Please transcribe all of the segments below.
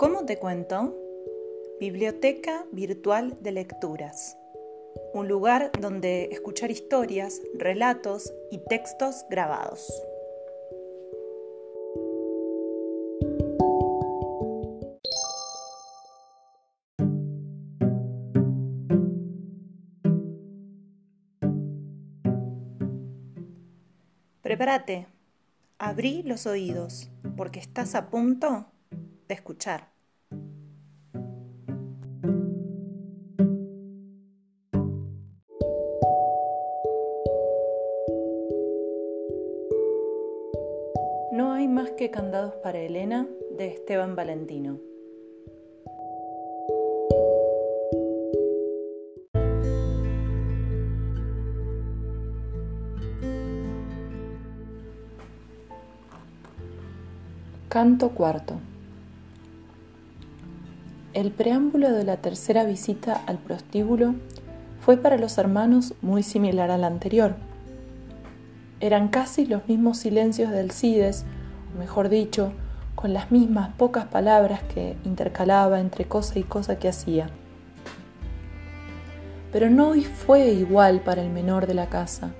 ¿Cómo te cuento? Biblioteca Virtual de Lecturas. Un lugar donde escuchar historias, relatos y textos grabados. Prepárate, abrí los oídos, porque estás a punto de escuchar. Más que candados para Elena de Esteban Valentino. Canto cuarto. El preámbulo de la tercera visita al prostíbulo fue para los hermanos muy similar al anterior. Eran casi los mismos silencios del Cides, mejor dicho, con las mismas pocas palabras que intercalaba entre cosa y cosa que hacía. Pero no fue igual para el menor de la casa,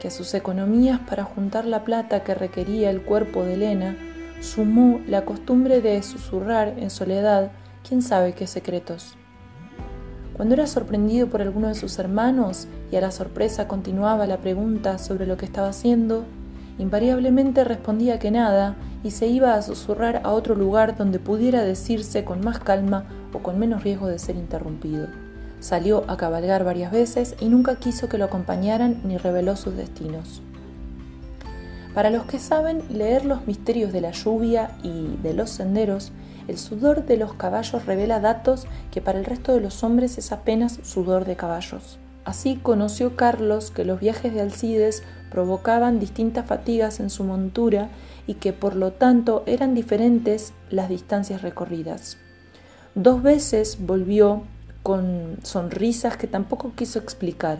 que a sus economías para juntar la plata que requería el cuerpo de Elena sumó la costumbre de susurrar en soledad quién sabe qué secretos. Cuando era sorprendido por alguno de sus hermanos y a la sorpresa continuaba la pregunta sobre lo que estaba haciendo, invariablemente respondía que nada y se iba a susurrar a otro lugar donde pudiera decirse con más calma o con menos riesgo de ser interrumpido. Salió a cabalgar varias veces y nunca quiso que lo acompañaran ni reveló sus destinos. Para los que saben leer los misterios de la lluvia y de los senderos, el sudor de los caballos revela datos que para el resto de los hombres es apenas sudor de caballos. Así conoció Carlos que los viajes de Alcides provocaban distintas fatigas en su montura y que por lo tanto eran diferentes las distancias recorridas. Dos veces volvió con sonrisas que tampoco quiso explicar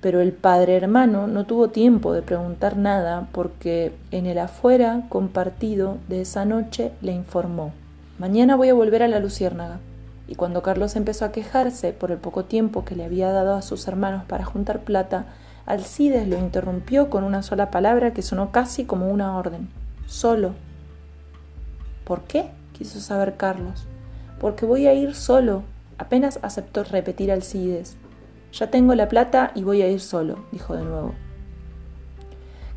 pero el padre hermano no tuvo tiempo de preguntar nada porque en el afuera compartido de esa noche le informó Mañana voy a volver a la Luciérnaga. Y cuando Carlos empezó a quejarse por el poco tiempo que le había dado a sus hermanos para juntar plata, Alcides lo interrumpió con una sola palabra que sonó casi como una orden. Solo. ¿Por qué? quiso saber Carlos. Porque voy a ir solo. Apenas aceptó repetir Alcides. Ya tengo la plata y voy a ir solo, dijo de nuevo.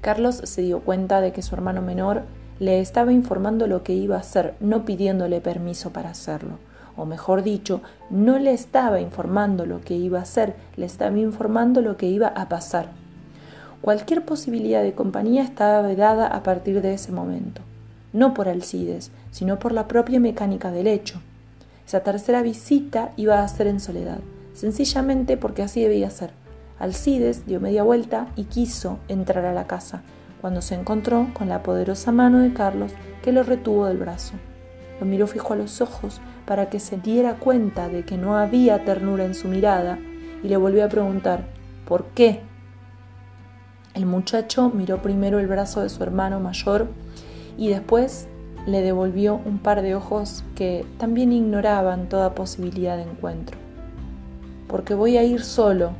Carlos se dio cuenta de que su hermano menor le estaba informando lo que iba a hacer, no pidiéndole permiso para hacerlo. O mejor dicho, no le estaba informando lo que iba a hacer, le estaba informando lo que iba a pasar. Cualquier posibilidad de compañía estaba vedada a partir de ese momento, no por Alcides, sino por la propia mecánica del hecho. Esa tercera visita iba a ser en soledad sencillamente porque así debía ser. Alcides dio media vuelta y quiso entrar a la casa, cuando se encontró con la poderosa mano de Carlos que lo retuvo del brazo. Lo miró fijo a los ojos para que se diera cuenta de que no había ternura en su mirada y le volvió a preguntar ¿Por qué? El muchacho miró primero el brazo de su hermano mayor y después le devolvió un par de ojos que también ignoraban toda posibilidad de encuentro porque voy a ir solo.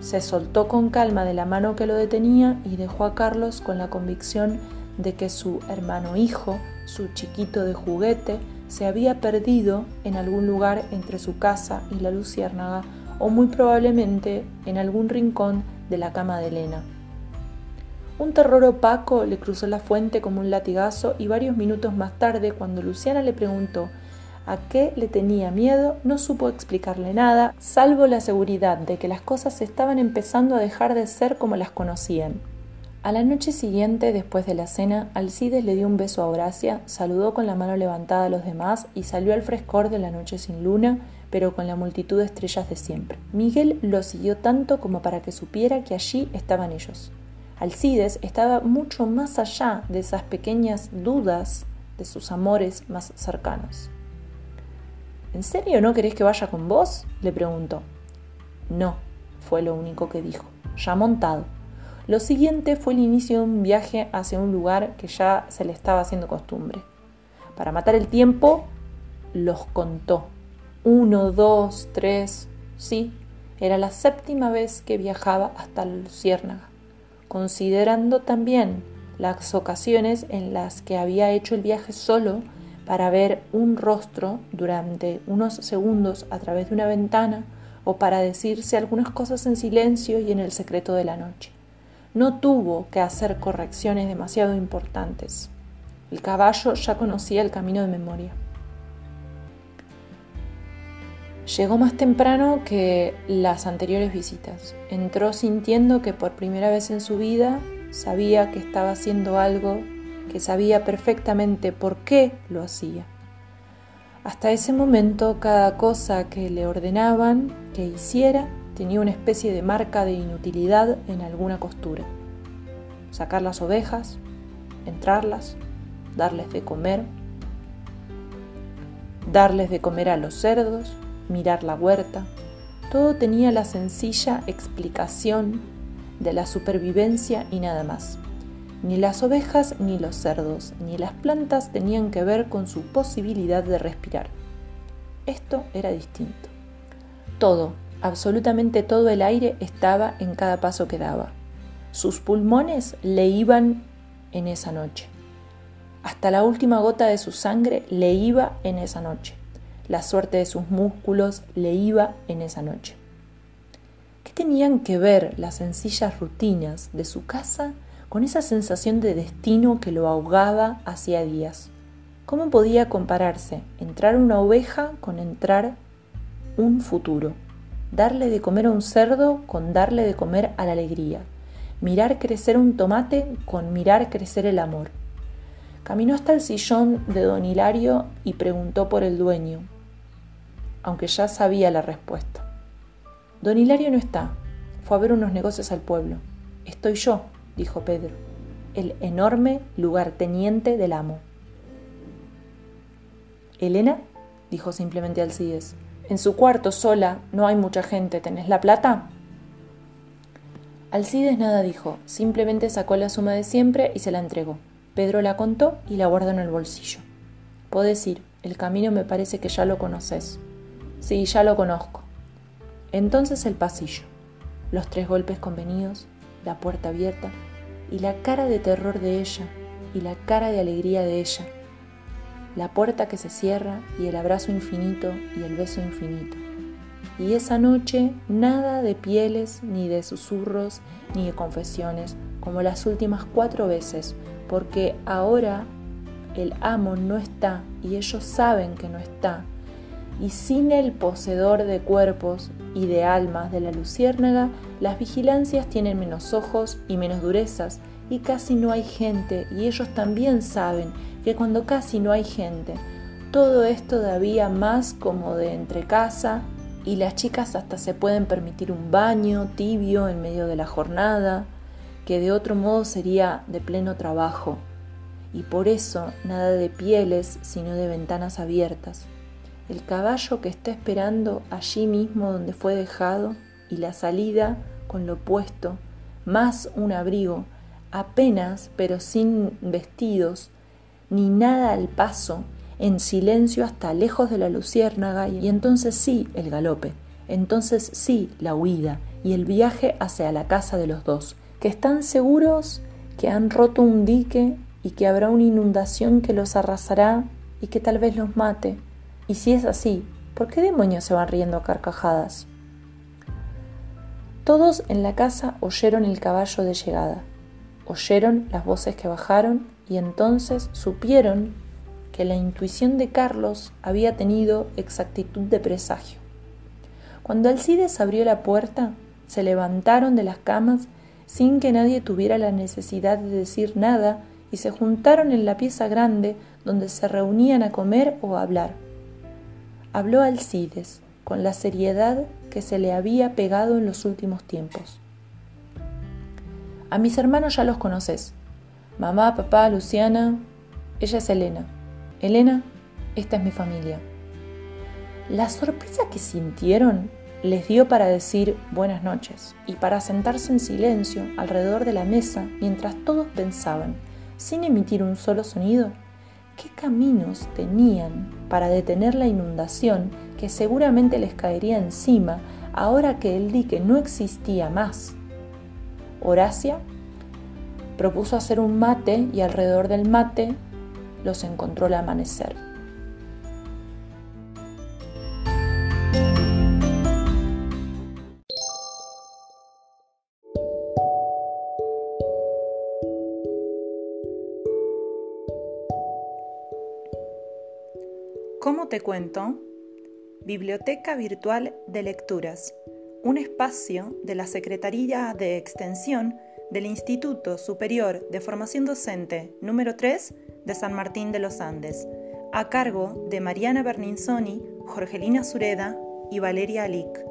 Se soltó con calma de la mano que lo detenía y dejó a Carlos con la convicción de que su hermano hijo, su chiquito de juguete, se había perdido en algún lugar entre su casa y la luciérnaga o muy probablemente en algún rincón de la cama de Elena. Un terror opaco le cruzó la fuente como un latigazo y varios minutos más tarde, cuando Luciana le preguntó a qué le tenía miedo, no supo explicarle nada, salvo la seguridad de que las cosas estaban empezando a dejar de ser como las conocían. A la noche siguiente, después de la cena, Alcides le dio un beso a Horacia, saludó con la mano levantada a los demás y salió al frescor de la noche sin luna, pero con la multitud de estrellas de siempre. Miguel lo siguió tanto como para que supiera que allí estaban ellos. Alcides estaba mucho más allá de esas pequeñas dudas de sus amores más cercanos. ¿En serio no querés que vaya con vos? le preguntó. No, fue lo único que dijo, ya montado. Lo siguiente fue el inicio de un viaje hacia un lugar que ya se le estaba haciendo costumbre. Para matar el tiempo, los contó. Uno, dos, tres. Sí, era la séptima vez que viajaba hasta Luciérnaga, considerando también las ocasiones en las que había hecho el viaje solo para ver un rostro durante unos segundos a través de una ventana o para decirse algunas cosas en silencio y en el secreto de la noche. No tuvo que hacer correcciones demasiado importantes. El caballo ya conocía el camino de memoria. Llegó más temprano que las anteriores visitas. Entró sintiendo que por primera vez en su vida sabía que estaba haciendo algo, que sabía perfectamente por qué lo hacía. Hasta ese momento cada cosa que le ordenaban que hiciera tenía una especie de marca de inutilidad en alguna costura. Sacar las ovejas, entrarlas, darles de comer, darles de comer a los cerdos, mirar la huerta, todo tenía la sencilla explicación de la supervivencia y nada más. Ni las ovejas, ni los cerdos, ni las plantas tenían que ver con su posibilidad de respirar. Esto era distinto. Todo, absolutamente todo el aire estaba en cada paso que daba. Sus pulmones le iban en esa noche. Hasta la última gota de su sangre le iba en esa noche. La suerte de sus músculos le iba en esa noche. ¿Qué tenían que ver las sencillas rutinas de su casa con esa sensación de destino que lo ahogaba hacía días? ¿Cómo podía compararse entrar una oveja con entrar un futuro? Darle de comer a un cerdo con darle de comer a la alegría. Mirar crecer un tomate con mirar crecer el amor Caminó hasta el sillón de don Hilario y preguntó por el dueño, aunque ya sabía la respuesta. Don Hilario no está, fue a ver unos negocios al pueblo. Estoy yo, dijo Pedro, el enorme lugarteniente del amo. Elena, dijo simplemente Alcides, en su cuarto sola, no hay mucha gente, ¿tenés la plata? Alcides nada dijo, simplemente sacó la suma de siempre y se la entregó. Pedro la contó y la guardó en el bolsillo. Podés ir, el camino me parece que ya lo conoces. Sí, ya lo conozco. Entonces el pasillo, los tres golpes convenidos, la puerta abierta y la cara de terror de ella y la cara de alegría de ella. La puerta que se cierra y el abrazo infinito y el beso infinito. Y esa noche nada de pieles, ni de susurros, ni de confesiones, como las últimas cuatro veces, porque ahora el amo no está y ellos saben que no está. Y sin el poseedor de cuerpos y de almas de la luciérnaga, las vigilancias tienen menos ojos y menos durezas, y casi no hay gente, y ellos también saben que cuando casi no hay gente, todo es todavía más como de entre casa, y las chicas hasta se pueden permitir un baño tibio en medio de la jornada, que de otro modo sería de pleno trabajo, y por eso nada de pieles, sino de ventanas abiertas. El caballo que está esperando allí mismo donde fue dejado, y la salida con lo puesto, más un abrigo, apenas pero sin vestidos, ni nada al paso, en silencio hasta lejos de la luciérnaga, y entonces sí el galope, entonces sí la huida y el viaje hacia la casa de los dos, que están seguros que han roto un dique y que habrá una inundación que los arrasará y que tal vez los mate. Y si es así, ¿por qué demonios se van riendo a carcajadas? Todos en la casa oyeron el caballo de llegada, oyeron las voces que bajaron y entonces supieron que la intuición de Carlos había tenido exactitud de presagio. Cuando Alcides abrió la puerta, se levantaron de las camas sin que nadie tuviera la necesidad de decir nada y se juntaron en la pieza grande donde se reunían a comer o a hablar. Habló Alcides con la seriedad que se le había pegado en los últimos tiempos. A mis hermanos ya los conoces. Mamá, papá, Luciana. Ella es Elena. Elena, esta es mi familia. La sorpresa que sintieron les dio para decir buenas noches y para sentarse en silencio alrededor de la mesa mientras todos pensaban, sin emitir un solo sonido, qué caminos tenían para detener la inundación que seguramente les caería encima ahora que el dique no existía más. Horacia propuso hacer un mate y alrededor del mate los encontró el amanecer. ¿Cómo te cuento? Biblioteca Virtual de Lecturas, un espacio de la Secretaría de Extensión del Instituto Superior de Formación Docente número 3 de San Martín de los Andes, a cargo de Mariana Berninzoni, Jorgelina Sureda y Valeria Alic.